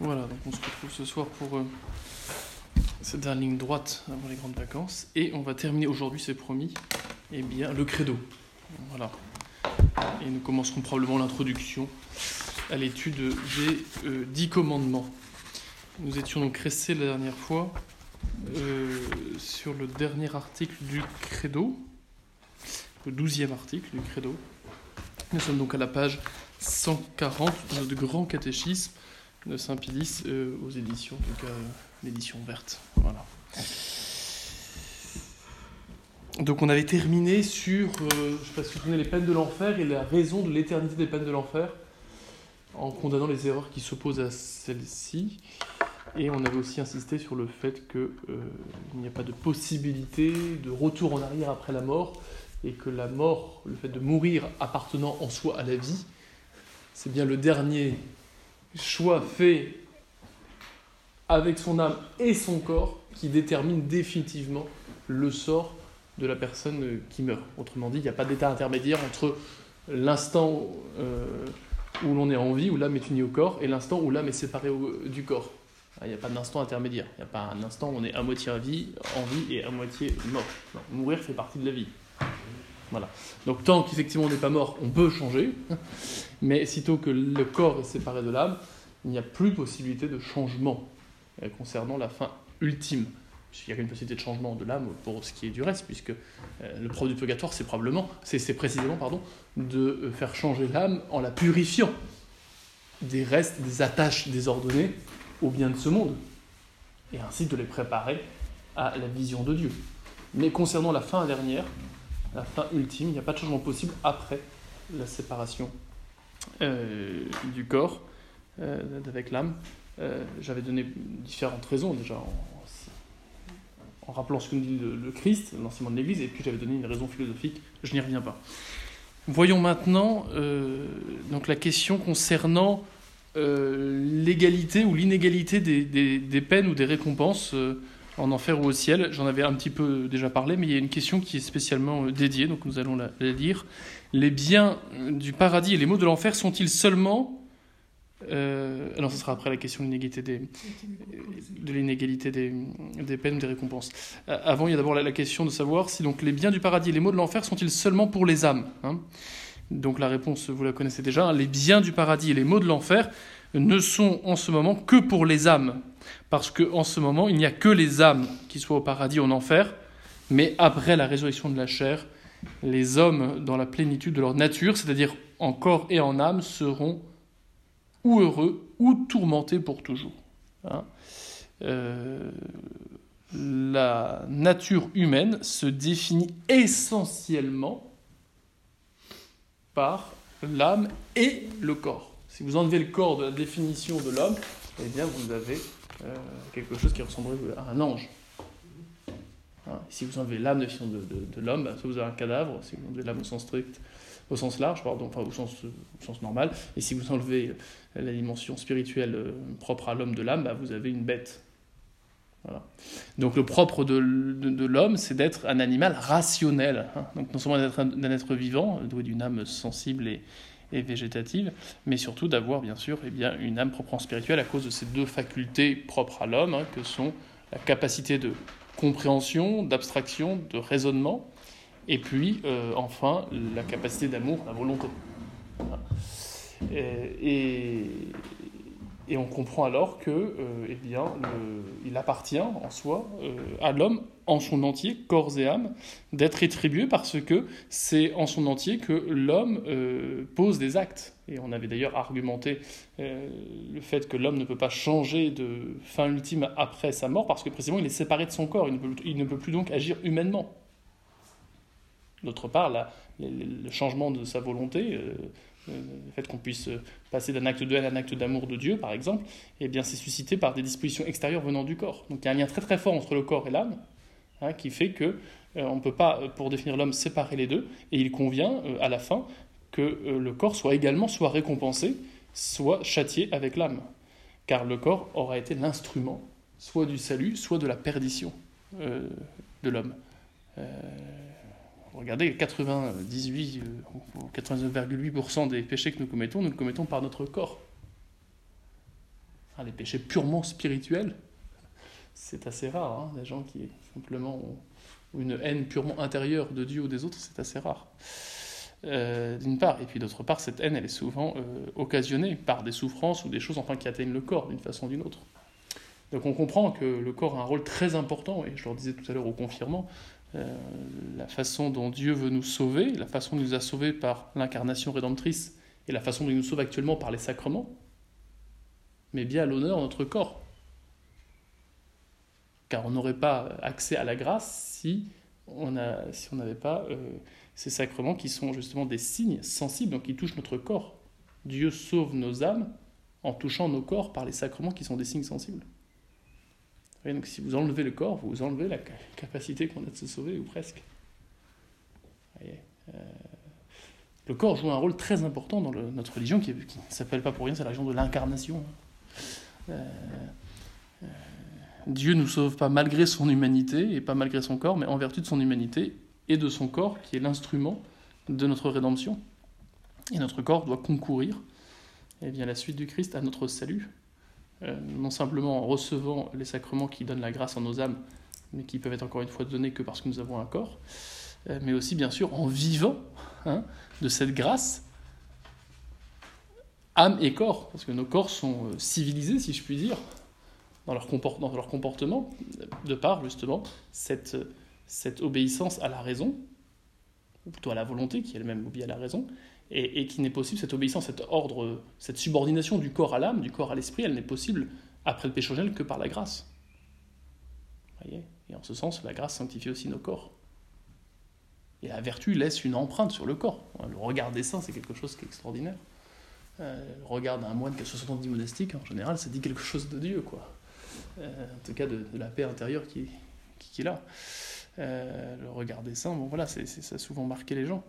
Voilà, donc on se retrouve ce soir pour euh, cette dernière ligne droite avant les grandes vacances. Et on va terminer aujourd'hui, c'est promis, eh bien, le credo. Voilà. Et nous commencerons probablement l'introduction à l'étude des euh, dix commandements. Nous étions donc restés la dernière fois euh, sur le dernier article du credo, le douzième article du credo. Nous sommes donc à la page 140 de notre grand catéchisme de Saint-Pédis euh, aux éditions, en tout cas euh, l'édition verte. Voilà. Donc on avait terminé sur, euh, je sais pas si vous connaissez les peines de l'enfer et la raison de l'éternité des peines de l'enfer, en condamnant les erreurs qui s'opposent à celles-ci. Et on avait aussi insisté sur le fait qu'il n'y a pas de possibilité de retour en arrière après la mort, et que la mort, le fait de mourir appartenant en soi à la vie, c'est bien le dernier choix fait avec son âme et son corps qui détermine définitivement le sort de la personne qui meurt. Autrement dit, il n'y a pas d'état intermédiaire entre l'instant euh, où l'on est en vie, où l'âme est unie au corps, et l'instant où l'âme est séparée du corps. Ah, il n'y a pas d'instant intermédiaire. Il n'y a pas un instant où on est à moitié en vie, en vie et à moitié mort. Mourir fait partie de la vie. Donc tant qu'effectivement on n'est pas mort, on peut changer, mais sitôt que le corps est séparé de l'âme, il n'y a plus possibilité de changement euh, concernant la fin ultime. Puisqu'il y a une possibilité de changement de l'âme pour ce qui est du reste, puisque euh, le propre du purgatoire, c'est probablement, c'est précisément, pardon, de euh, faire changer l'âme en la purifiant des restes, des attaches désordonnées au bien de ce monde, et ainsi de les préparer à la vision de Dieu. Mais concernant la fin dernière, la fin ultime, il n'y a pas de changement possible après la séparation euh, du corps euh, avec l'âme. Euh, J'avais donné différentes raisons déjà en, rappelant ce que nous dit le, Christ, l'enseignement de l'Église, et puis j'avais donné une raison philosophique, je n'y reviens pas. Voyons maintenant donc la question concernant l'égalité ou l'inégalité des, des, peines ou des récompenses en enfer ou au ciel. J'en avais un petit peu déjà parlé, mais il y a une question qui est spécialement dédiée, donc nous allons la, lire. Les biens du paradis et les maux de l'enfer sont-ils seulement euh, non, ce sera après la question de l'inégalité des, des, peines, des récompenses. Euh, avant, il y a d'abord la, la, question de savoir si donc les biens du paradis et les maux de l'enfer sont-ils seulement pour les âmes hein Donc la réponse, vous la connaissez déjà. Hein. Les biens du paradis et les maux de l'enfer ne sont en ce moment que pour les âmes, parce que en ce moment, il n'y a que les âmes qui soient au paradis ou en enfer, mais après la résurrection de la chair, les hommes dans la plénitude de leur nature, c'est-à-dire en corps et en âme, seront ou heureux ou tourmentés pour toujours. Hein euh, la nature humaine se définit essentiellement par l'âme et le corps. Si vous enlevez le corps de la définition de l'homme, eh bien vous avez euh, quelque chose qui ressemblerait à un ange. Hein? Si vous enlevez l'âme de, l'homme, bah, vous avez un cadavre. Si vous enlevez l'âme au sens strict, au sens large, pardon, enfin au sens, normal. Et si vous enlevez la dimension spirituelle euh, propre à l'homme de l'âme, bah, vous avez une bête. Donc le propre de, l'homme, c'est d'être un animal rationnel. Hein. Donc non seulement d'être un, être vivant, doué d'une âme sensible et, et, végétative, mais surtout d'avoir bien sûr eh bien, une âme proprement spirituelle à cause de ces deux facultés propres à l'homme, hein, que sont la capacité de compréhension, d'abstraction, de raisonnement, et puis euh, enfin la capacité d'amour, la volonté. Et, on comprend alors que, euh, eh bien, il appartient en soi euh, à l'homme en son entier, corps et âme, d'être rétribué parce que c'est en son entier que l'homme euh, pose des actes. Et on avait d'ailleurs argumenté euh, le fait que l'homme ne peut pas changer de fin ultime après sa mort parce que précisément il est séparé de son corps, il ne peut, il ne peut plus donc agir humainement. D'autre part, la, le changement de sa volonté, euh, le fait qu'on puisse passer d'un acte de haine à un acte d'amour de Dieu, par exemple, eh bien, c'est suscité par des dispositions extérieures venant du corps. Donc il y a un lien très très fort entre le corps et l'âme, hein, qui fait que euh, on ne peut pas, pour définir l'homme, séparer les deux, et il convient, euh, à la fin, que euh, le corps soit également soit récompensé, soit châtié avec l'âme, car le corps aura été l'instrument soit du salut, soit de la perdition euh, de l'homme. Euh, regardez, 98 ou 99,8% des péchés que nous commettons, nous les commettons par notre corps. Hein, les péchés purement spirituels, c'est assez rare. Hein, des gens qui simplement ont une haine purement intérieure de Dieu ou des autres, c'est assez rare. Euh, d'une part, et puis d'autre part, cette haine, elle est souvent euh, occasionnée par des souffrances ou des choses enfin qui atteignent le corps d'une façon ou d'une autre. Donc on comprend que le corps a un rôle très important, et je leur disais tout à l'heure au confirmant, euh, la façon dont Dieu veut nous sauver, la façon dont il nous a sauvés par l'incarnation rédemptrice, et la façon dont il nous sauve actuellement par les sacrements, mais bien à l'honneur de notre corps. Car on n'aurait pas accès à la grâce si on n'avait pas euh, ces sacrements qui sont justement des signes sensibles, donc qui touchent notre corps. Dieu sauve nos âmes en touchant nos corps par les sacrements qui sont des signes sensibles. Donc si vous enlevez le corps, vous enlevez la capacité qu'on a de se sauver, ou presque. Euh, le corps joue un rôle très important dans notre religion, qui ne s'appelle pas pour rien, c'est la religion de l'incarnation. Euh, Dieu ne nous sauve pas malgré son humanité et pas malgré son corps, mais en vertu de son humanité et de son corps qui est l'instrument de notre rédemption. Et notre corps doit concourir eh bien, la suite du Christ à notre salut, euh, non simplement en recevant les sacrements qui donnent la grâce en nos âmes, mais qui peuvent être encore une fois donnés que parce que nous avons un corps, euh, mais aussi bien sûr en vivant hein, de cette grâce, âme et corps, parce que nos corps sont euh, civilisés, si je puis dire, dans leur, dans leur comportement, de par justement cette, cette obéissance à la raison, ou plutôt à la volonté, qui elle-même obéie à la raison, et, qui n'est possible, cette obéissance, cet ordre, cette subordination du corps à l'âme, du corps à l'esprit, elle n'est possible après le péché originel que par la grâce. Voyez? Et en ce sens, la grâce sanctifie aussi nos corps. Et la vertu laisse une empreinte sur le corps. Le regard des saints, c'est quelque chose qui est extraordinaire. Euh, le regard d'un moine qui a 70 monastiques, en général, ça dit quelque chose de Dieu, quoi. Euh, en tout cas de, la paix intérieure qui, qui, est là. Euh, le regard des saints, bon voilà, c'est, ça a souvent marqué les gens.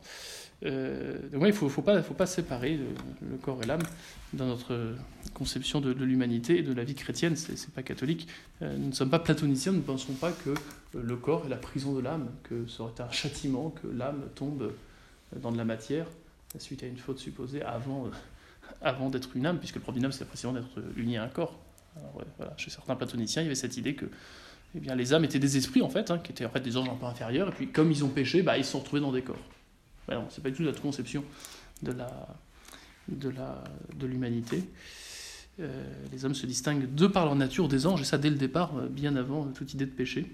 Euh, donc il ne faut, faut, pas, séparer le, corps et l'âme dans notre conception de, l'humanité et de la vie chrétienne, c'est, c'est pas catholique. nous ne sommes pas platoniciens, nous ne pensons pas que le corps est la prison de l'âme, que ce serait un châtiment, que l'âme tombe dans de la matière suite à une faute supposée avant, avant d'être une âme, puisque le propre d'une âme c'est précisément d'être uni à un corps voilà, chez certains platoniciens, il y avait cette idée que eh les âmes étaient des esprits, en fait, hein, qui étaient en fait des anges un peu inférieurs, et puis comme ils ont péché, bah, ils se sont retrouvés dans des corps. Voilà, c'est pas du tout la conception de l'humanité. Euh, les hommes se distinguent de par leur nature des anges, et ça dès le départ, euh, bien avant toute idée de péché.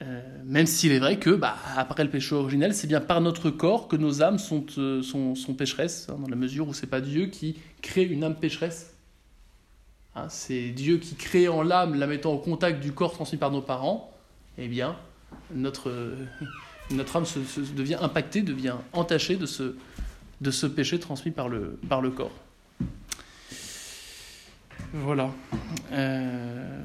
Euh, même s'il est vrai que, bah, après le péché originel, c'est bien par notre corps que nos âmes sont pécheresses, hein, dans la mesure où c'est pas Dieu qui crée une âme pécheresse, Hein, c'est Dieu qui crée en l'âme, la mettant au contact du corps transmis par nos parents, eh bien, notre, âme se, devient impactée, devient entachée de ce, péché transmis par le, corps. Voilà. Euh,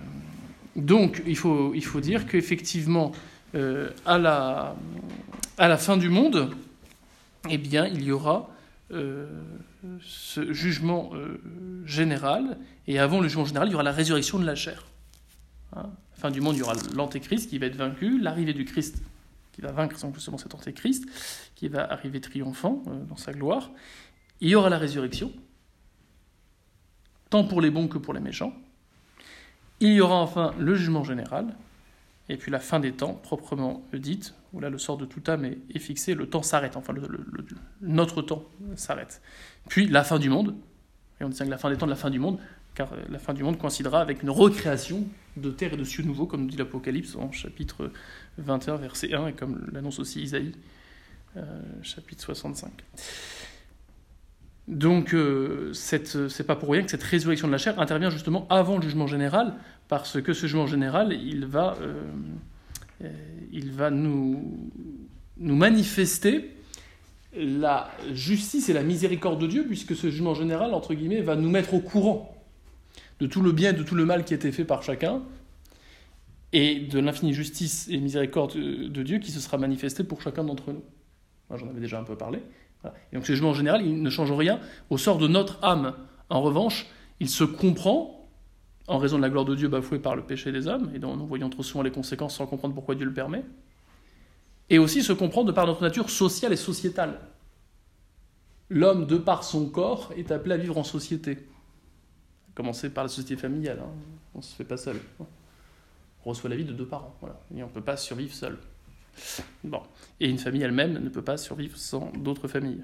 donc, il faut, dire qu'effectivement, euh, à, la, à la fin du monde, eh bien, il y aura euh, ce jugement euh, général, et avant le jugement général, il y aura la résurrection de la chair. Hein fin du monde, il y aura l'antéchrist qui va être vaincu, l'arrivée du Christ qui va vaincre justement cet antéchrist, qui va arriver triomphant euh, dans sa gloire. Il y aura la résurrection, tant pour les bons que pour les méchants. Il y aura enfin le jugement général, et puis la fin des temps, proprement dite, où là le sort de toute âme est, fixé, le temps s'arrête, enfin notre temps s'arrête. Puis la fin du monde, et on distingue la fin des temps de la fin du monde, car euh, la fin du monde coïncidera avec une recréation de terre et de cieux nouveaux, comme dit l'Apocalypse en chapitre 21, verset 1, et comme l'annonce aussi Isaïe, euh, chapitre 65. Donc, euh, c'est pas pour rien que cette résurrection de la chair intervient justement avant le jugement général, parce que ce jugement général, il va, euh, euh, il va nous, nous manifester la justice et la miséricorde de Dieu, puisque ce jugement général, entre guillemets, va nous mettre au courant de tout le bien et de tout le mal qui a été fait par chacun, et de l'infinie justice et miséricorde de Dieu qui se sera manifesté pour chacun d'entre nous. Moi, j'en avais déjà un peu parlé. Et donc ce jugement général, il ne change rien au sort de notre âme. En revanche, il se comprend en raison de la gloire de Dieu bafouée par le péché des hommes, et dont nous voyons trop souvent les conséquences sans comprendre pourquoi Dieu le permet, et aussi se comprendre de par notre nature sociale et sociétale. L'homme, de par son corps, est appelé à vivre en société. Commencer par la société familiale. Hein. On ne se fait pas seul. On reçoit la vie de deux parents. Voilà. Et on ne peut pas survivre seul. Bon. Et une famille elle-même ne peut pas survivre sans d'autres familles.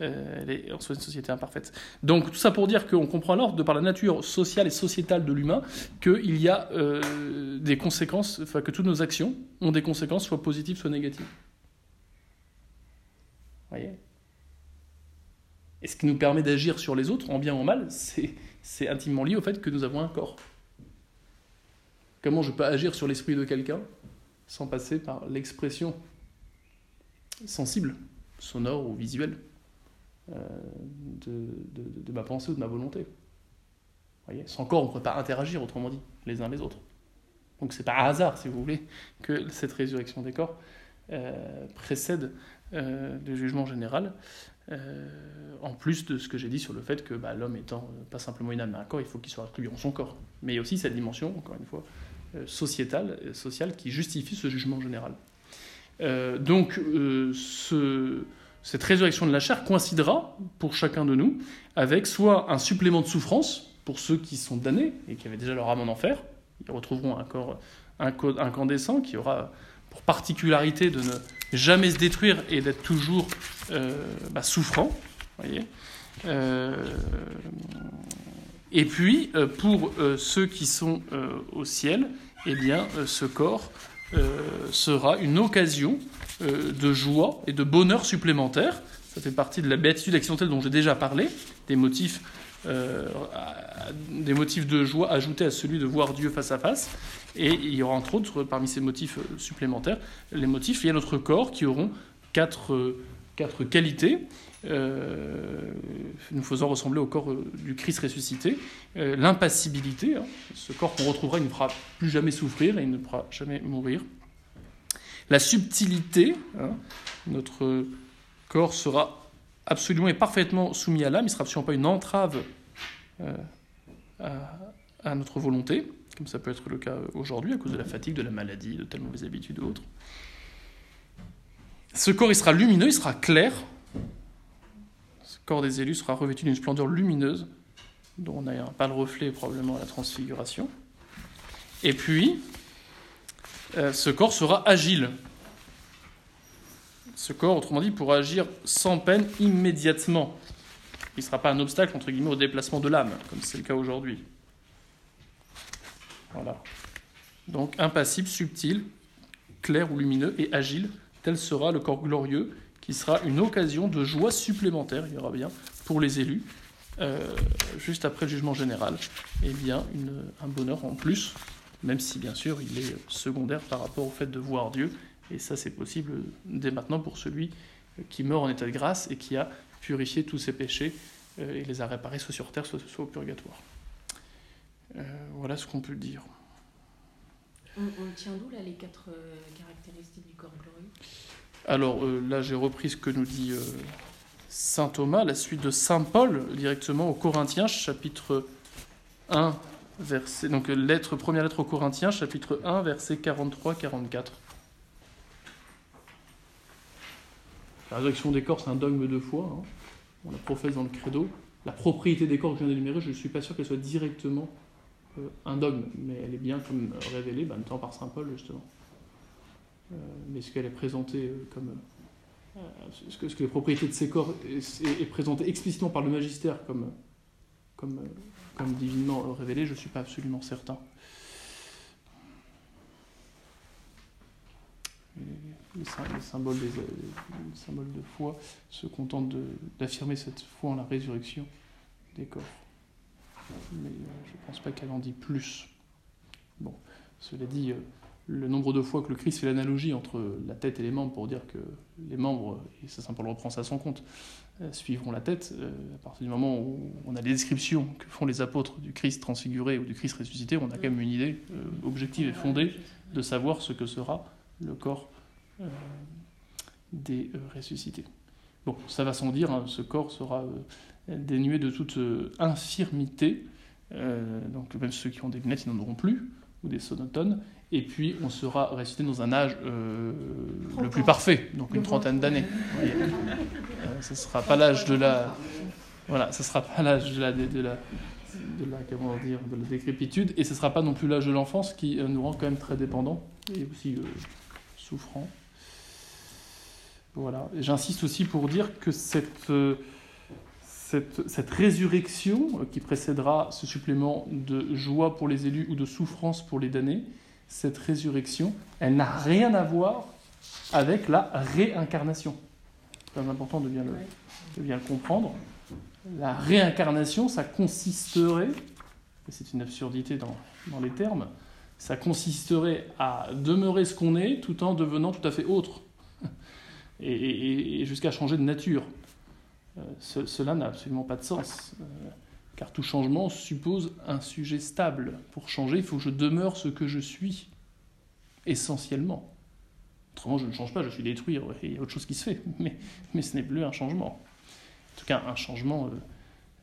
Euh, elle est en soi une société imparfaite. Donc tout ça pour dire qu'on comprend alors, de par la nature sociale et sociétale de l'humain, qu'il y a euh, des conséquences, enfin que toutes nos actions ont des conséquences soit positives, soit négatives. Voyez? Et ce qui nous permet d'agir sur les autres, en bien ou en mal, c'est intimement lié au fait que nous avons un corps. Comment je peux agir sur l'esprit de quelqu'un sans passer par l'expression sensible, sonore ou visuelle euh, de, ma pensée ou de ma volonté. Voyez Sans corps, on ne peut pas interagir, autrement dit, les uns les autres. Donc c'est pas hasard, si vous voulez, que cette résurrection des corps euh, précède euh, le jugement général, en plus de ce que j'ai dit sur le fait que bah, l'homme étant pas simplement une âme mais un corps, il faut qu'il soit inclus en son corps. Mais il y a aussi cette dimension, encore une fois, sociétale, euh, sociale qui justifie ce jugement général. Euh, donc, cette résurrection de la chair coïncidera pour chacun de nous avec soit un supplément de souffrance pour ceux qui sont damnés et qui avaient déjà leur âme en enfer, ils retrouveront un corps incandescent qui aura pour particularité de ne jamais se détruire et d'être toujours bah, souffrant. Voyez et puis, pour ceux qui sont au ciel, eh bien, euh, ce corps euh, sera une occasion euh, de joie et de bonheur supplémentaire. Ça fait partie de la béatitude accidentelle dont j'ai déjà parlé, des motifs, des motifs de joie ajoutés à celui de voir Dieu face à face. Et il y aura entre autres, parmi ces motifs supplémentaires, les motifs liés à notre corps qui auront quatre, quatre qualités. Euh, nous faisant ressembler au corps euh, du Christ ressuscité. Euh, l'impassibilité, hein, ce corps qu'on retrouvera, il ne fera plus jamais souffrir et il ne pourra jamais mourir. La subtilité, hein, notre corps sera absolument et parfaitement soumis à l'âme, il ne sera absolument pas une entrave à, notre volonté, comme ça peut être le cas aujourd'hui à cause de la fatigue, de la maladie, de telles mauvaises habitudes ou autres. Ce corps, il sera lumineux, il sera clair, corps des élus sera revêtu d'une splendeur lumineuse, dont on n'a pas le reflet probablement à la transfiguration. Et puis, euh, ce corps sera agile. Ce corps, autrement dit, pourra agir sans peine immédiatement. Il ne sera pas un obstacle, entre guillemets, au déplacement de l'âme, comme c'est le cas aujourd'hui. Voilà. Donc, impassible, subtil, clair ou lumineux et agile, tel sera le corps glorieux qui sera une occasion de joie supplémentaire, il y aura bien, pour les élus, euh, juste après le jugement général, et eh bien un bonheur en plus, même si bien sûr il est secondaire par rapport au fait de voir Dieu, et ça c'est possible dès maintenant pour celui qui meurt en état de grâce et qui a purifié tous ses péchés euh, et les a réparés soit sur terre, soit, soit au purgatoire. Euh, voilà ce qu'on peut dire. On, on tient d'où là les quatre caractéristiques du corps glorieux? Alors euh, là, j'ai repris ce que nous dit euh, Saint Thomas, la suite de Saint Paul, directement aux Corinthiens, chapitre 1, verset. Donc, lettre, première lettre aux Corinthiens, chapitre 1, verset 43-44. La résurrection des corps, c'est un dogme de foi. Hein. On la professe dans le credo. La propriété des corps que je viens d'énumérer, je ne suis pas sûr qu'elle soit directement euh, un dogme, mais elle est bien comme révélée, ben, notamment par Saint Paul, justement. Euh, mais ce qu'elle est présentée euh, comme euh, ce que, ce que, les propriétés de ces corps est, présenté explicitement par le magistère comme, comme, comme divinement révélé, je ne suis pas absolument certain. Les, symboles, symboles de foi se contentent d'affirmer cette foi en la résurrection des corps. Mais je ne pense pas qu'elle en dit plus. Bon, cela dit, le nombre de fois que le Christ fait l'analogie entre la tête et les membres pour dire que les membres, et ça Saint Paul reprend ça à son compte, euh, suivront la tête, euh, à partir du moment où on a les descriptions que font les apôtres du Christ transfiguré ou du Christ ressuscité, on a quand même une idée euh, objective et fondée de savoir ce que sera le corps des ressuscités. Bon, ça va sans dire, hein, ce corps sera dénué de toute infirmité, donc même ceux qui ont des lunettes, ils n'en auront plus, ou des sonotones, et puis on sera ressuscité dans un âge euh, le plus parfait, donc une trentaine d'années. Euh, ce ne sera pas l'âge de la, voilà, ce sera pas l'âge de la, de la, de la, comment dire, de la décrépitude, et ce ne sera pas non plus l'âge de l'enfance qui nous rend quand même très dépendants et aussi souffrants. Voilà. J'insiste aussi pour dire que cette, cette, cette, résurrection qui précédera ce supplément de joie pour les élus ou de souffrance pour les damnés, cette résurrection, elle n'a rien à voir avec la réincarnation. C'est important de bien, le, de bien le comprendre. La réincarnation, ça consisterait, et c'est une absurdité dans, dans les termes, ça consisterait à demeurer ce qu'on est tout en devenant tout à fait autre, et, et, jusqu'à changer de nature. Euh, cela n'a absolument pas de sens, euh, car tout changement suppose un sujet stable. Pour changer, il faut que je demeure ce que je suis, essentiellement. Autrement, je ne change pas, je suis détruit, il y a autre chose qui se fait. Mais, mais ce n'est plus un changement. En tout cas, un changement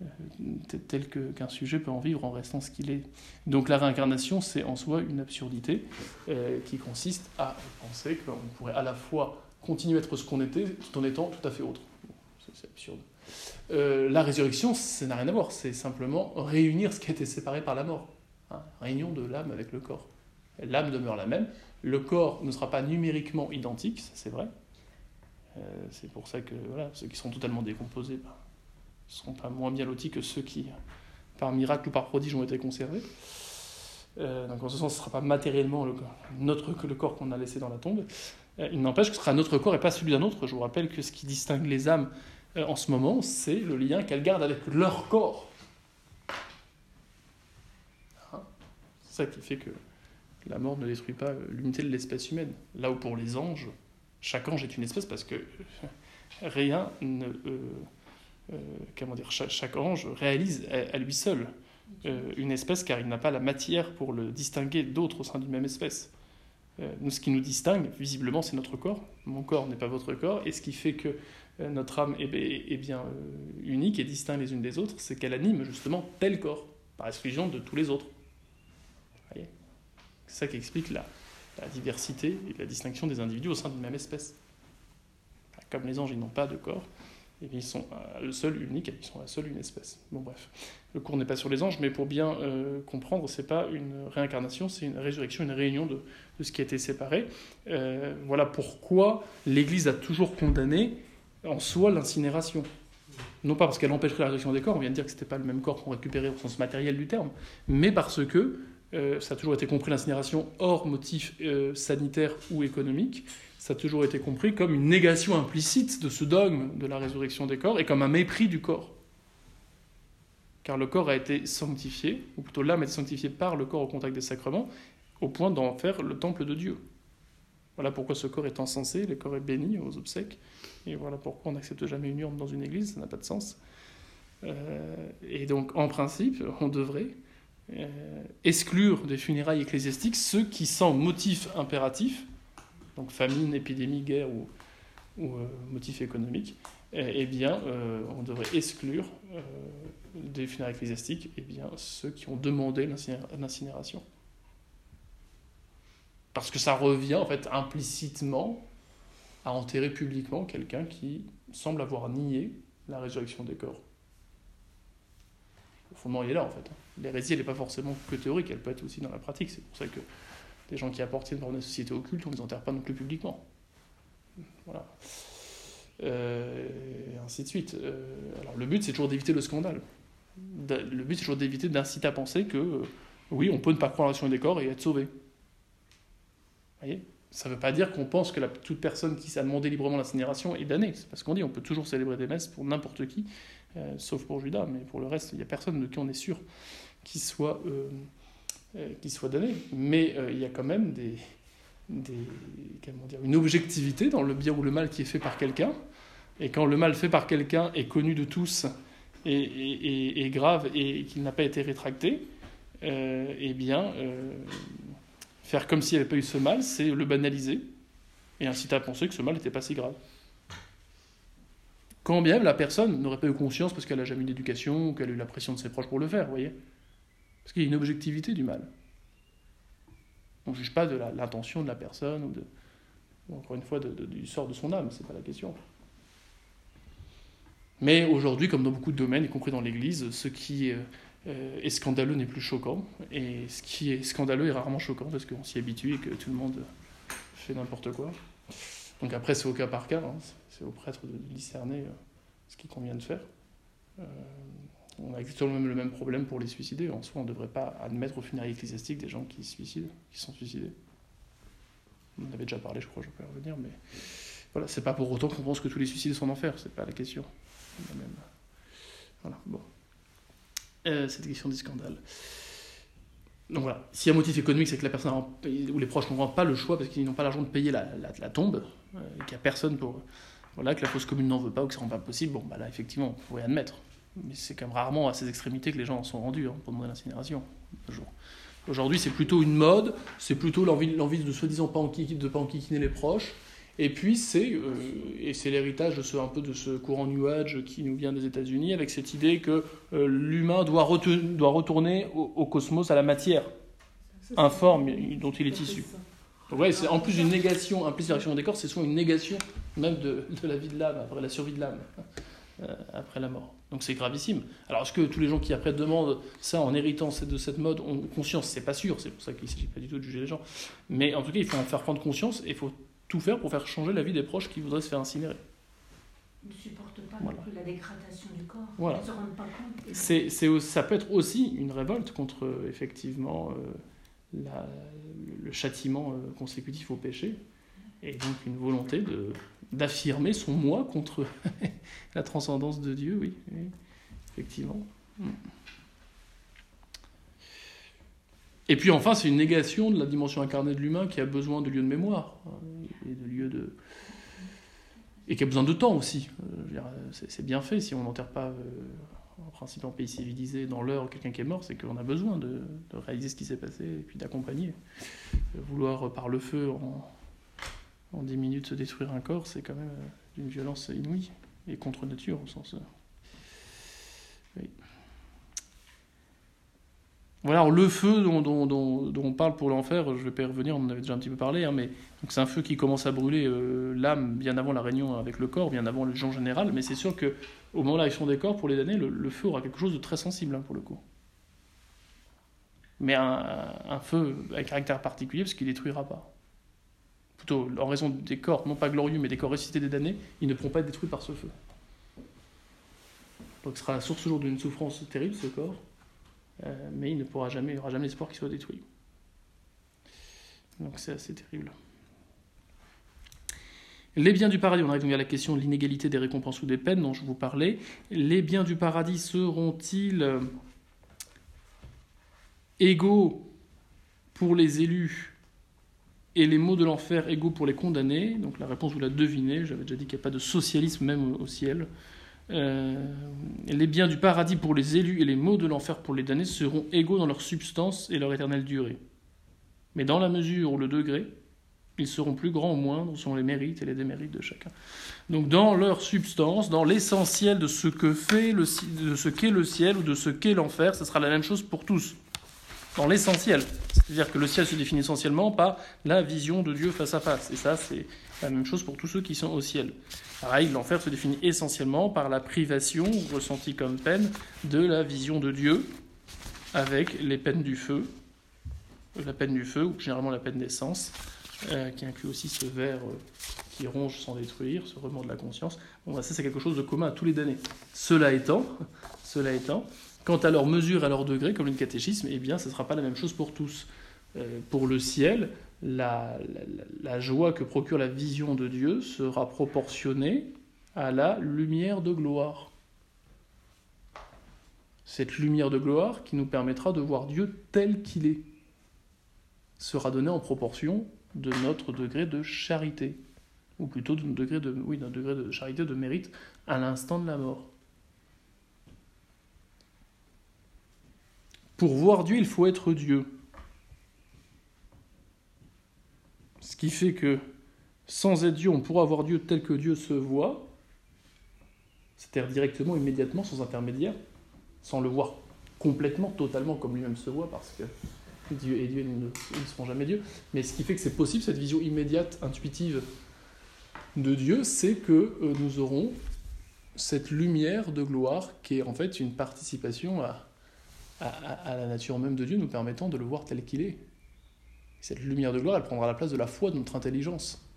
euh, euh, tel qu'un sujet peut en vivre en restant ce qu'il est. Donc la réincarnation, c'est en soi une absurdité euh, qui consiste à penser qu'on pourrait à la fois continuer à être ce qu'on était tout en étant tout à fait autre. C'est absurde. La résurrection, ça n'a rien à voir, c'est simplement réunir ce qui a été séparé par la mort. Hein, réunion de l'âme avec le corps. L'âme demeure la même, le corps ne sera pas numériquement identique, ça c'est vrai. Euh, c'est pour ça que voilà, ceux qui sont totalement décomposés ne ben, seront pas moins bien lotis que ceux qui, par miracle ou par prodige, ont été conservés. Euh, donc en ce sens, ce ne sera pas matériellement le, notre, que le corps qu'on a laissé dans la tombe. Euh, il n'empêche que ce sera notre corps et pas celui d'un autre. Je vous rappelle que ce qui distingue les âmes en ce moment, c'est le lien qu'elles gardent avec leur corps. Hein c'est ça qui fait que la mort ne détruit pas l'unité de l'espèce humaine. Là où pour les anges, chaque ange est une espèce parce que rien ne. Euh, euh, comment dire chaque, ange réalise à, lui seul euh, une espèce car il n'a pas la matière pour le distinguer d'autres au sein d'une même espèce. ce qui nous distingue, visiblement, c'est notre corps. Mon corps n'est pas votre corps, et ce qui fait que notre âme est, bien unique et distincte les unes des autres, c'est qu'elle anime justement tel corps, par exclusion de tous les autres. C'est ça qui explique la, diversité et la distinction des individus au sein d'une même espèce. Comme les anges, ils n'ont pas de corps, et ils sont euh, le seul, unique, ils sont la seule une espèce. Bon bref, le cours n'est pas sur les anges, mais pour bien euh, comprendre, c'est pas une réincarnation, c'est une résurrection, une réunion de, ce qui a été séparé. Euh, voilà pourquoi l'Église a toujours condamné en soi l'incinération. Non pas parce qu'elle empêcherait la résurrection des corps, on vient de dire que ce n'était pas le même corps qu'on récupérait au sens matériel du terme, mais parce que euh, ça a toujours été compris l'incinération hors motif euh, sanitaire ou économique. Ça a toujours été compris comme une négation implicite de ce dogme de la résurrection des corps et comme un mépris du corps. Car le corps a été sanctifié, ou plutôt l'âme a été sanctifiée par le corps au contact des sacrements, au point d'en faire le temple de Dieu. Voilà pourquoi ce corps est encensé, le corps est béni aux obsèques, et voilà pourquoi on n'accepte jamais une urne dans une église, ça n'a pas de sens. Euh, et donc, en principe, on devrait euh, exclure des funérailles ecclésiastiques ceux qui, sans motif impératif, donc famine, épidémie, guerre ou, euh, motif économique, eh, bien, on devrait exclure des funérailles ecclésiastiques eh bien, ceux qui ont demandé l'incinération. Parce que ça revient en fait implicitement à enterrer publiquement quelqu'un qui semble avoir nié la résurrection des corps. Le fondement il est là en fait. L'hérésie, elle n'est pas forcément que théorique, elle peut être aussi dans la pratique. C'est pour ça que des gens qui appartiennent dans une société occulte, on ne les enterre pas non plus publiquement. Voilà. Euh, et ainsi de suite. Euh, alors le but, c'est toujours d'éviter le scandale. Le but, c'est toujours d'éviter d'inciter à penser que, euh, oui, on peut ne pas croire la des corps et être sauvé. Voyez Ça ne veut pas dire qu'on pense que toute personne qui s'est demandé librement l'incinération est damnée. C'est parce qu'on dit on peut toujours célébrer des messes pour n'importe qui, sauf pour Judas, mais pour le reste, il n'y a personne de qui on est sûr qui soit, euh, euh, donné. Mais euh, il y a quand même des, comment dire, une objectivité dans le bien ou le mal qui est fait par quelqu'un. Et quand le mal fait par quelqu'un est connu de tous et, et, grave et qu'il n'a pas été rétracté, eh bien, faire comme s'il n'y avait pas eu ce mal, c'est le banaliser et inciter à penser que ce mal n'était pas si grave. Quand bien la personne n'aurait pas eu conscience parce qu'elle n'a jamais eu d'éducation ou qu'elle a eu la pression de ses proches pour le faire, vous voyez parce qu'il y a une objectivité du mal. On ne juge pas de l'intention de la personne ou, de, encore une fois du sort de son âme, c'est pas la question. Mais aujourd'hui, comme dans beaucoup de domaines, y compris dans l'Église, ce qui euh, euh, scandaleux n'est plus choquant. Et ce qui est scandaleux est rarement choquant parce qu'on s'y habitue et que tout le monde fait n'importe quoi. Donc après, c'est au cas par cas, hein. c'est au prêtre de discerner euh, ce qu'il convient de faire. Euh, on a exactement le même problème pour les suicidés. En soi, on ne devrait pas admettre au funérailles ecclésiastique des gens qui se suicident, qui sont suicidés. On en avait déjà parlé, je crois, je peux revenir, mais voilà, c'est pas pour autant qu'on pense que tous les suicides sont en enfer, c'est pas la question. Voilà, bon. Euh, cette question du scandale. Donc voilà, a un motif économique, c'est que la personne ou les proches n'ont pas le choix parce qu'ils n'ont pas l'argent de payer la, la, tombe, euh, qu'il n'y a personne pour. Voilà, que la fausse commune n'en veut pas ou que ça ne rend pas possible, bon, bah là, effectivement, on pourrait admettre. Mais c'est quand même rarement à ces extrémités que les gens en sont rendus hein, pour demander l'incinération. Aujourd'hui, c'est plutôt une mode, c'est plutôt l'envie de soi-disant pas, de pas enquiquiner les proches. Et puis, c'est, euh, et c'est l'héritage de ce, un peu de ce courant New Age qui nous vient des États-Unis, avec cette idée que euh, l'humain doit, doit retourner au, cosmos, à la matière informe dont il est issu. Donc, ouais, c'est en plus une négation, un plus direction des corps, c'est souvent une négation même de, de la vie de l'âme, après la survie de l'âme, euh, après la mort. Donc c'est gravissime. Alors est-ce que tous les gens qui après demandent ça en héritant de cette mode ont conscience? C'est pas sûr, c'est pour ça qu'il ne s'agit pas du tout de juger les gens. Mais en tout cas, il faut en faire prendre conscience et il faut tout faire pour faire changer la vie des proches qui voudraient se faire incinérer. Ils ne supportent pas la dégradation du corps. Voilà. Ils ne se rendent pas compte. C'est, c'est, ça peut être aussi une révolte contre, effectivement, euh, la, le châtiment euh, consécutif au péché. Et donc une volonté de, d'affirmer son moi contre la transcendance de Dieu, oui, oui effectivement. Mm. Et puis enfin, c'est une négation de la dimension incarnée de l'humain qui a besoin de lieux de mémoire hein, et de lieux de et qui a besoin de temps aussi. Euh, c'est bien fait si on n'enterre pas, euh, en principe en pays civilisé, dans l'heure quelqu'un qui est mort, c'est qu'on a besoin de, réaliser ce qui s'est passé et puis d'accompagner. Euh, vouloir par le feu en, en 10 minutes se détruire un corps, c'est quand même d'une violence inouïe et contre nature au sens. Oui. Voilà, le feu dont, on parle pour l'enfer, je ne vais pas y revenir, on en avait déjà un petit peu parlé, hein, mais c'est un feu qui commence à brûler euh, l'âme bien avant la réunion avec le corps, bien avant le gens général, mais c'est sûr que au moment de la réaction des corps, pour les damnés, le, feu aura quelque chose de très sensible hein, pour le coup. Mais un, feu à caractère particulier, parce qu'il ne détruira pas. Plutôt, en raison des corps, non pas glorieux, mais des corps ressuscités des damnés, ils ne pourront pas être détruits par ce feu. Donc ce sera la source toujours d'une souffrance terrible, ce corps euh, mais il ne pourra jamais, il n'y aura jamais l'espoir qu'il soit détruit. Donc c'est assez terrible. Les biens du paradis, on arrive donc à la question de l'inégalité des récompenses ou des peines dont je vous parlais. Les biens du paradis seront-ils euh, égaux pour les élus et les maux de l'enfer égaux pour les condamnés? Donc la réponse, vous la devinez, j'avais déjà dit qu'il n'y a pas de socialisme même au ciel. Euh, les biens du paradis pour les élus et les maux de l'enfer pour les damnés seront égaux dans leur substance et leur éternelle durée. Mais dans la mesure où le degré, ils seront plus grands ou moindres sont les mérites et les démérites de chacun. Donc dans leur substance, dans l'essentiel de ce que fait le, de ce qu'est le ciel ou de ce qu'est l'enfer, ce sera la même chose pour tous. Dans l'essentiel. C'est-à-dire que le ciel se définit essentiellement par la vision de Dieu face à face. Et ça, c'est la même chose pour tous ceux qui sont au ciel. Pareil, l'enfer se définit essentiellement par la privation ressentie comme peine de la vision de Dieu avec les peines du feu, la peine du feu, ou généralement la peine d'essence, euh, qui inclut aussi ce verre euh, qui ronge sans détruire, ce remords de la conscience. Bon, bah, ça c'est quelque chose de commun à tous les damnés. Cela étant, cela étant, quant à leur mesure à leur degré, comme le catéchisme, eh bien, ce ne sera pas la même chose pour tous. Euh, pour le ciel, la, joie que procure la vision de Dieu sera proportionnée à la lumière de gloire. Cette lumière de gloire qui nous permettra de voir Dieu tel qu'il est sera donnée en proportion de notre degré de charité, ou plutôt d'un degré de, oui, d'un degré de charité, de mérite à l'instant de la mort. Pour voir Dieu, il faut être Dieu. Ce qui fait que sans être Dieu, on pourra voir Dieu tel que Dieu se voit, c'est-à-dire directement, immédiatement, sans intermédiaire, sans le voir complètement, totalement comme lui-même se voit, parce que Dieu et Dieu ne, ne seront jamais Dieu. Mais ce qui fait que c'est possible, cette vision immédiate, intuitive de Dieu, c'est que euh, nous aurons cette lumière de gloire qui est en fait une participation à, à, la nature même de Dieu, nous permettant de le voir tel qu'il est. Cette lumière de gloire, elle prendra la place de la foi de notre intelligence.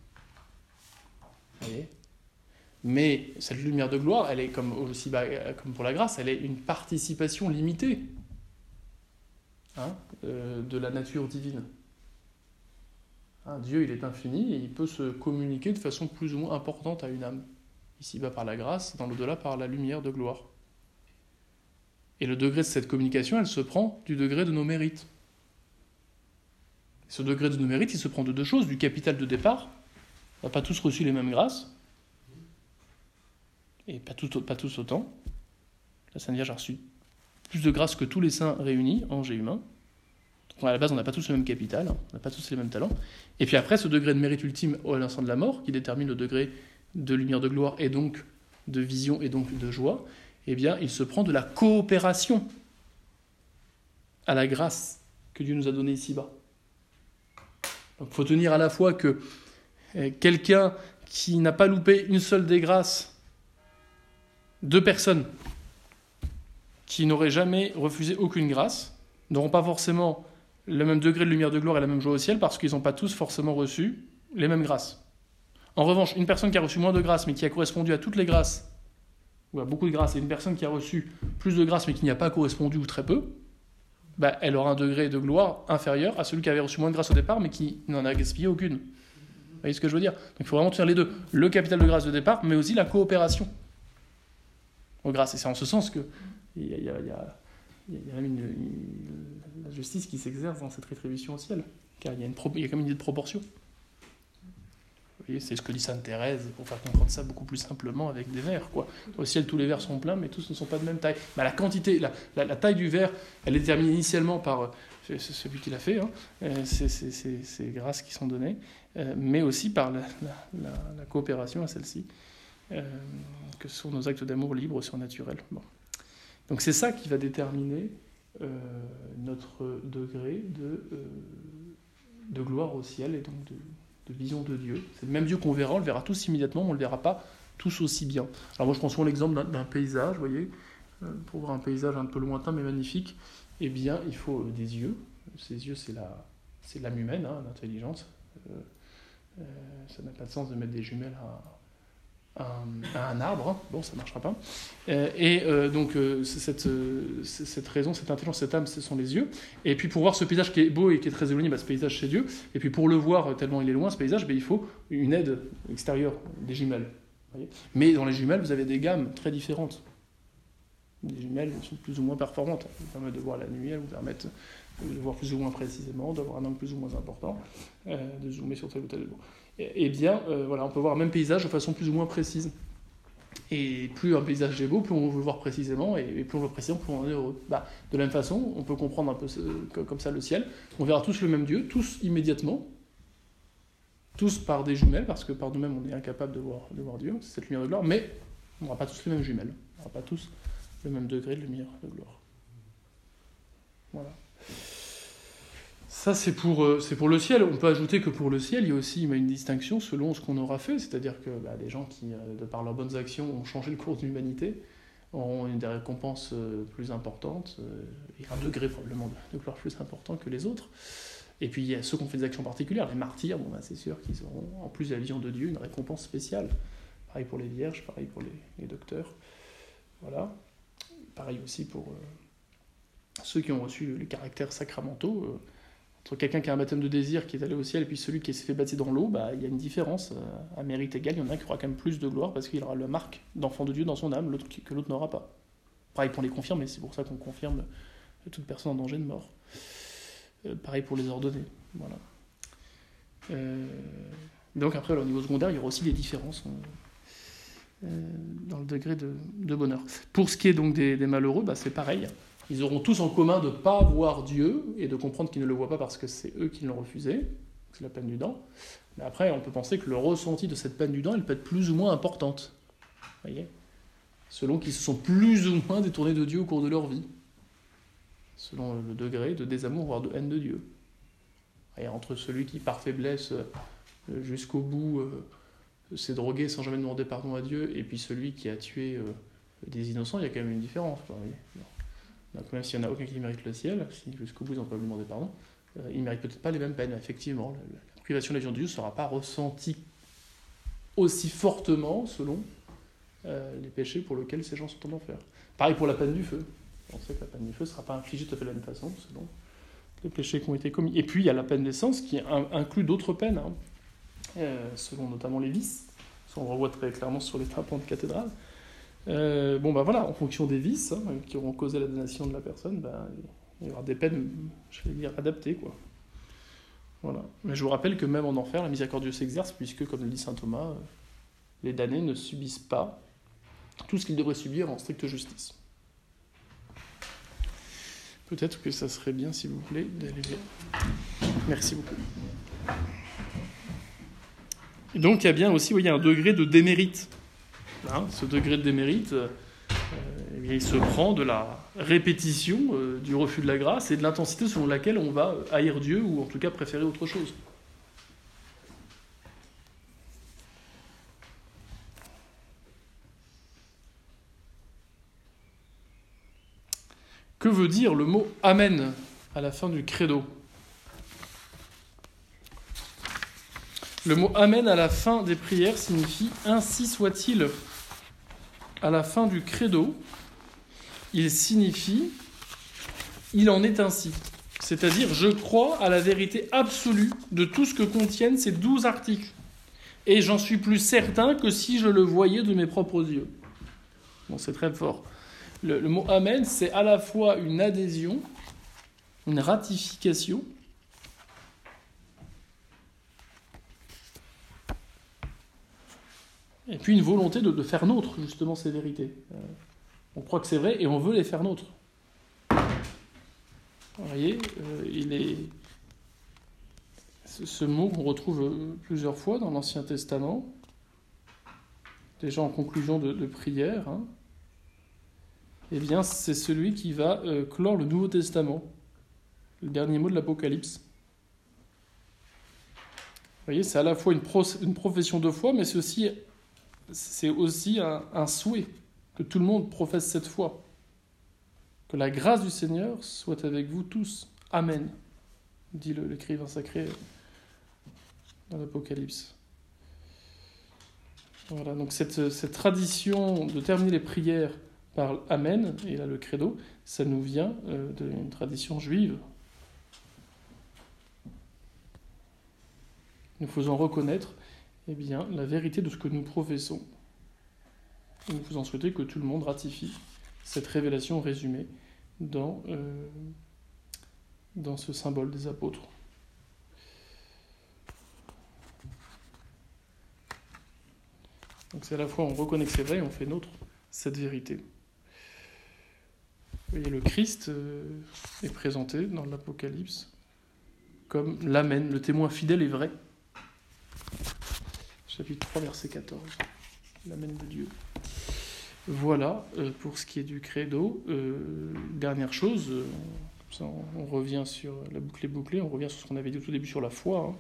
Mais cette lumière de gloire, elle est comme aussi comme pour la grâce, elle est une participation limitée hein, euh, de la nature divine. Dieu, il est infini et il peut se communiquer de façon plus ou moins importante à une âme. Ici-bas par la grâce, dans l'au-delà par la lumière de gloire. Et le degré de cette communication, elle se prend du degré de nos mérites. Ce degré de nos mérites, il se prend de deux choses. Du capital de départ, on n'a pas tous reçu les mêmes grâces, et pas, tous autant. La Sainte Vierge a reçu plus de grâces que tous les saints réunis, anges et humains. À la base, on n'a pas tous le même capital, on n'a pas tous les mêmes talents. Et puis après, ce degré de mérite ultime à l'instant de la mort, qui détermine le degré de lumière de gloire et donc de vision et donc de joie, eh bien, il se prend de la coopération à la grâce que Dieu nous a donnée ici-bas. Donc il faut tenir à la fois que eh, quelqu'un qui n'a pas loupé une seule des grâces, deux personnes qui n'auraient jamais refusé aucune grâce, n'auront pas forcément le même degré de lumière de gloire et la même joie au ciel parce qu'ils n'ont pas tous forcément reçu les mêmes grâces. En revanche, une personne qui a reçu moins de grâces mais qui a correspondu à toutes les grâces ou a beaucoup de grâce, et une personne qui a reçu plus de grâce mais qui n'y a pas correspondu ou très peu, bah, elle aura un degré de gloire inférieur à celui qui avait reçu moins de grâce au départ mais qui n'en a gaspillé aucune. Vous voyez ce que je veux dire? Donc il faut vraiment tenir les deux. Le capital de grâce de départ, mais aussi la coopération aux grâces. Et c'est en ce sens que il y a, même la justice qui s'exerce dans cette rétribution au ciel. Car il y a, une, il y a même une idée de proportion c'est ce que dit Sainte Thérèse, pour faire comprendre ça beaucoup plus simplement avec des verres. Quoi. Au ciel, tous les verres sont pleins, mais tous ne sont pas de même taille. la quantité, la, taille du verre, elle est déterminée initialement par euh, celui qui l'a fait, hein. euh, c'est grâces qui sont données, euh, mais aussi par la, coopération à celle-ci, que ce sont nos actes d'amour libres, surnaturels. Donc c'est ça qui va déterminer notre degré de, de gloire au ciel et donc de, de vision de Dieu. C'est le même Dieu qu'on verra, on le verra tous immédiatement, on ne le verra pas tous aussi bien. Alors moi je prends souvent l'exemple d'un paysage, vous voyez, euh, pour voir un paysage un peu lointain mais magnifique, eh bien il faut euh, des yeux. Ces yeux c'est la c'est l'âme humaine, hein, l'intelligence. Euh, ça n'a pas de sens de mettre des jumelles à, à un arbre, hein. bon, ça ne marchera pas. Euh, et euh, donc, euh, cette, raison, cette intelligence, cette âme, ce sont les yeux. Et puis, pour voir ce paysage qui est beau et qui est très éloigné, bah, ce paysage, c'est Dieu. Et puis, pour le voir tellement il est loin, ce paysage, bah, il faut une aide extérieure, des jumelles. Mais dans les jumelles, vous avez des gammes très différentes. Des jumelles sont plus ou moins performantes. Elles vous permettent de voir la nuit, elles vous permettent de voir plus ou moins précisément, d'avoir un angle plus ou moins important, de zoomer sur tel ou tel eh bien, euh, voilà, on peut voir un même paysage de façon plus ou moins précise. Et plus un paysage est beau, plus on veut le voir précisément, et, plus on voit précisément, plus on est heureux. Bah, de la même façon, on peut comprendre un peu comme ça le ciel. On verra tous le même Dieu, tous immédiatement, tous par des jumelles, parce que par nous-mêmes on est incapable de voir, de voir Dieu, c'est cette lumière de gloire, mais on n'aura pas tous les mêmes jumelles, on n'aura pas tous le même degré de lumière de gloire. Voilà. Ça, c'est pour, euh, c'est pour le ciel. On peut ajouter que pour le ciel, il y a aussi une distinction selon ce qu'on aura fait. C'est-à-dire que bah, les gens qui, euh, de par leurs bonnes actions, ont changé le cours de l'humanité, auront des récompenses euh, plus importantes, et un degré probablement de, gloire plus important que les autres. Et puis il y a ceux qui ont fait des actions particulières, les martyrs, bah, c'est sûr qu'ils auront, en plus de la vision de Dieu, une récompense spéciale. Pareil pour les vierges, pareil pour les, docteurs. Voilà. Pareil aussi pour ceux qui ont reçu les caractères sacramentaux entre quelqu'un qui a un baptême de désir qui est allé au ciel et puis celui qui s'est fait baptiser dans l'eau, bah, il y a une différence. Euh, à mérite égal, il y en a un qui aura quand même plus de gloire parce qu'il aura la marque d'enfant de Dieu dans son âme, l'autre que l'autre n'aura pas. Pareil pour les confirmer, c'est pour ça qu'on confirme toute personne en danger de mort. Euh, pareil pour les ordonnés. Voilà. Euh, donc après, au niveau secondaire, il y aura aussi des différences dans le degré de, bonheur. Pour ce qui est donc des, malheureux, bah, c'est pareil. Ils auront tous en commun de ne pas voir Dieu et de comprendre qu'ils ne le voient pas parce que c'est eux qui l'ont refusé. C'est la peine du dent. Mais après, on peut penser que le ressenti de cette peine du dent, elle peut être plus ou moins importante. voyez? Selon qu'ils se sont plus ou moins détournés de Dieu au cours de leur vie. Selon le degré de désamour, voire de haine de Dieu. Et entre celui qui, par faiblesse, euh, jusqu'au bout, euh, s'est drogué sans jamais demander pardon à Dieu, et puis celui qui a tué euh, des innocents, il y a quand même une différence. Même s'il n'y en a aucun qui mérite le ciel, si jusqu'au bout ils n'ont pas lui demander pardon, euh, ils ne méritent peut-être pas les mêmes peines. Effectivement, la, privation de la de Dieu ne sera pas ressentie aussi fortement selon euh, les péchés pour lesquels ces gens sont en enfer. Pareil pour la peine du feu. On sait que la peine du feu ne sera pas infligée de la même façon selon les péchés qui ont été commis. Et puis il y a la peine d'essence qui in- inclut d'autres peines, hein, euh, selon notamment les vices. Ça, on revoit très clairement sur les tympans de cathédrale. Euh, bon, ben voilà, en fonction des vices hein, qui auront causé la damnation de la personne, ben, il y aura des peines, je vais dire, adaptées. Quoi. Voilà. Mais je vous rappelle que même en enfer, la miséricorde s'exerce, puisque, comme le dit saint Thomas, euh, les damnés ne subissent pas tout ce qu'ils devraient subir en stricte justice. Peut-être que ça serait bien, s'il vous plaît, d'aller. Merci beaucoup. Et donc, il y a bien aussi vous voyez, un degré de démérite. Hein, ce degré de démérite, euh, eh il se prend de la répétition euh, du refus de la grâce et de l'intensité selon laquelle on va haïr Dieu ou en tout cas préférer autre chose. Que veut dire le mot Amen à la fin du credo? Le mot Amen à la fin des prières signifie Ainsi soit-il. À la fin du credo, il signifie Il en est ainsi. C'est-à-dire je crois à la vérité absolue de tout ce que contiennent ces douze articles. Et j'en suis plus certain que si je le voyais de mes propres yeux. Bon, c'est très fort. Le, mot Amen, c'est à la fois une adhésion, une ratification, et puis une volonté de, faire nôtre justement ces vérités. Euh, on croit que c'est vrai et on veut les faire nôtres. Vous voyez, euh, il est ce, mot qu'on retrouve euh, plusieurs fois dans l'Ancien Testament, déjà en conclusion de, prière. hein. Eh bien, c'est celui qui va euh, clore le Nouveau Testament, le dernier mot de l'Apocalypse. Vous voyez, c'est à la fois une, une profession de foi, mais c'est aussi, c'est aussi un, souhait que tout le monde professe cette foi. Que la grâce du Seigneur soit avec vous tous. Amen, dit l'écrivain sacré dans l'Apocalypse. Voilà, donc cette, cette tradition de terminer les prières par Amen, et là le credo, ça nous vient euh, d'une tradition juive. Nous faisons reconnaître eh bien, la vérité de ce que nous professons. Et nous faisons souhaiter que tout le monde ratifie cette révélation résumée dans, euh, dans ce symbole des apôtres. Donc c'est à la fois on reconnaît que c'est vrai et on fait nôtre cette vérité. Vous voyez, le Christ euh, est présenté dans l'Apocalypse comme l'Amen, le témoin fidèle et vrai. Chapitre 3, verset 14. L'Amen de Dieu. Voilà euh, pour ce qui est du credo. Euh, dernière chose, euh, ça on, revient sur la boucle est bouclée, on revient sur ce qu'on avait dit au tout début sur la foi.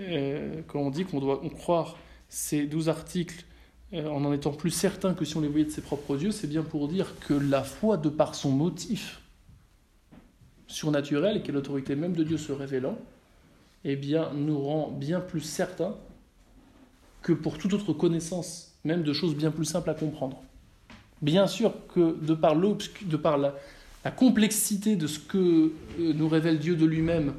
hein. Quand on dit qu'on doit on croire ces douze articles en en étant plus certain que si on les voyait de ses propres yeux, c'est bien pour dire que la foi, de par son motif surnaturel, qui est l'autorité même de Dieu se révélant, eh bien, nous rend bien plus certains que pour toute autre connaissance, même de choses bien plus simples à comprendre. Bien sûr que de par, de par la, complexité de ce que euh, nous révèle Dieu de lui-même,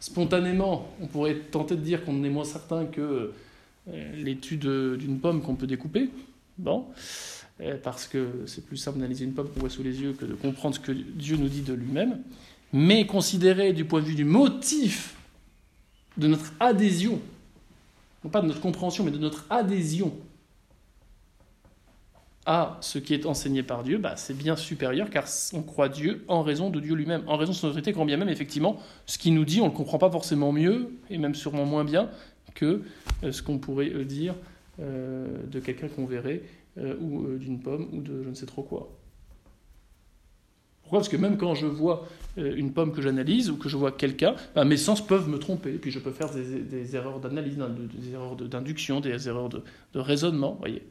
spontanément, on pourrait tenter de dire qu'on est moins certain que euh, l'étude d'une pomme qu'on peut découper. Bon, euh, parce que c'est plus simple d'analyser une pomme qu'on voit sous les yeux que de comprendre ce que Dieu nous dit de lui-même. Mais considéré du point de vue du motif de notre adhésion, non pas de notre compréhension, mais de notre adhésion à ce qui est enseigné par Dieu, bah, c'est bien supérieur car on croit Dieu en raison de Dieu lui-même, en raison de son autorité, quand bien même effectivement ce qu'il nous dit, on ne le comprend pas forcément mieux et même sûrement moins bien que euh, ce qu'on pourrait euh, dire euh, de quelqu'un qu'on verrait ou d'une pomme ou de je ne sais trop quoi. Parce que même quand je vois euh, une pomme que j'analyse ou que je vois quelqu'un, bah, mes sens peuvent me tromper. Et puis je peux faire des, erreurs d'analyse, des erreurs d'induction, des erreurs de, de raisonnement. Voyez.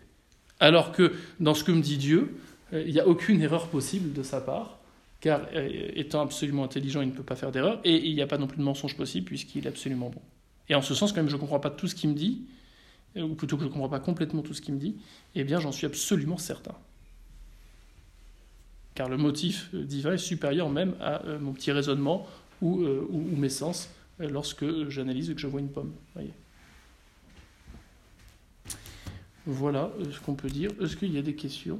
Alors que dans ce que me dit Dieu, Euh, il n'y a aucune erreur possible de sa part, car euh, étant absolument intelligent, il ne peut pas faire d'erreur, et il n'y a pas non plus de mensonge possible puisqu'il est absolument bon. Et en ce sens, quand même, je ne comprends pas tout ce qu'il me dit, ou plutôt que je ne comprends pas complètement tout ce qu'il me dit, eh bien j'en suis absolument certain. Car le motif divin est supérieur même à mon petit raisonnement ou, ou mes sens lorsque j'analyse et que je vois une pomme. Voilà ce qu'on peut dire. Est-ce qu'il y a des questions?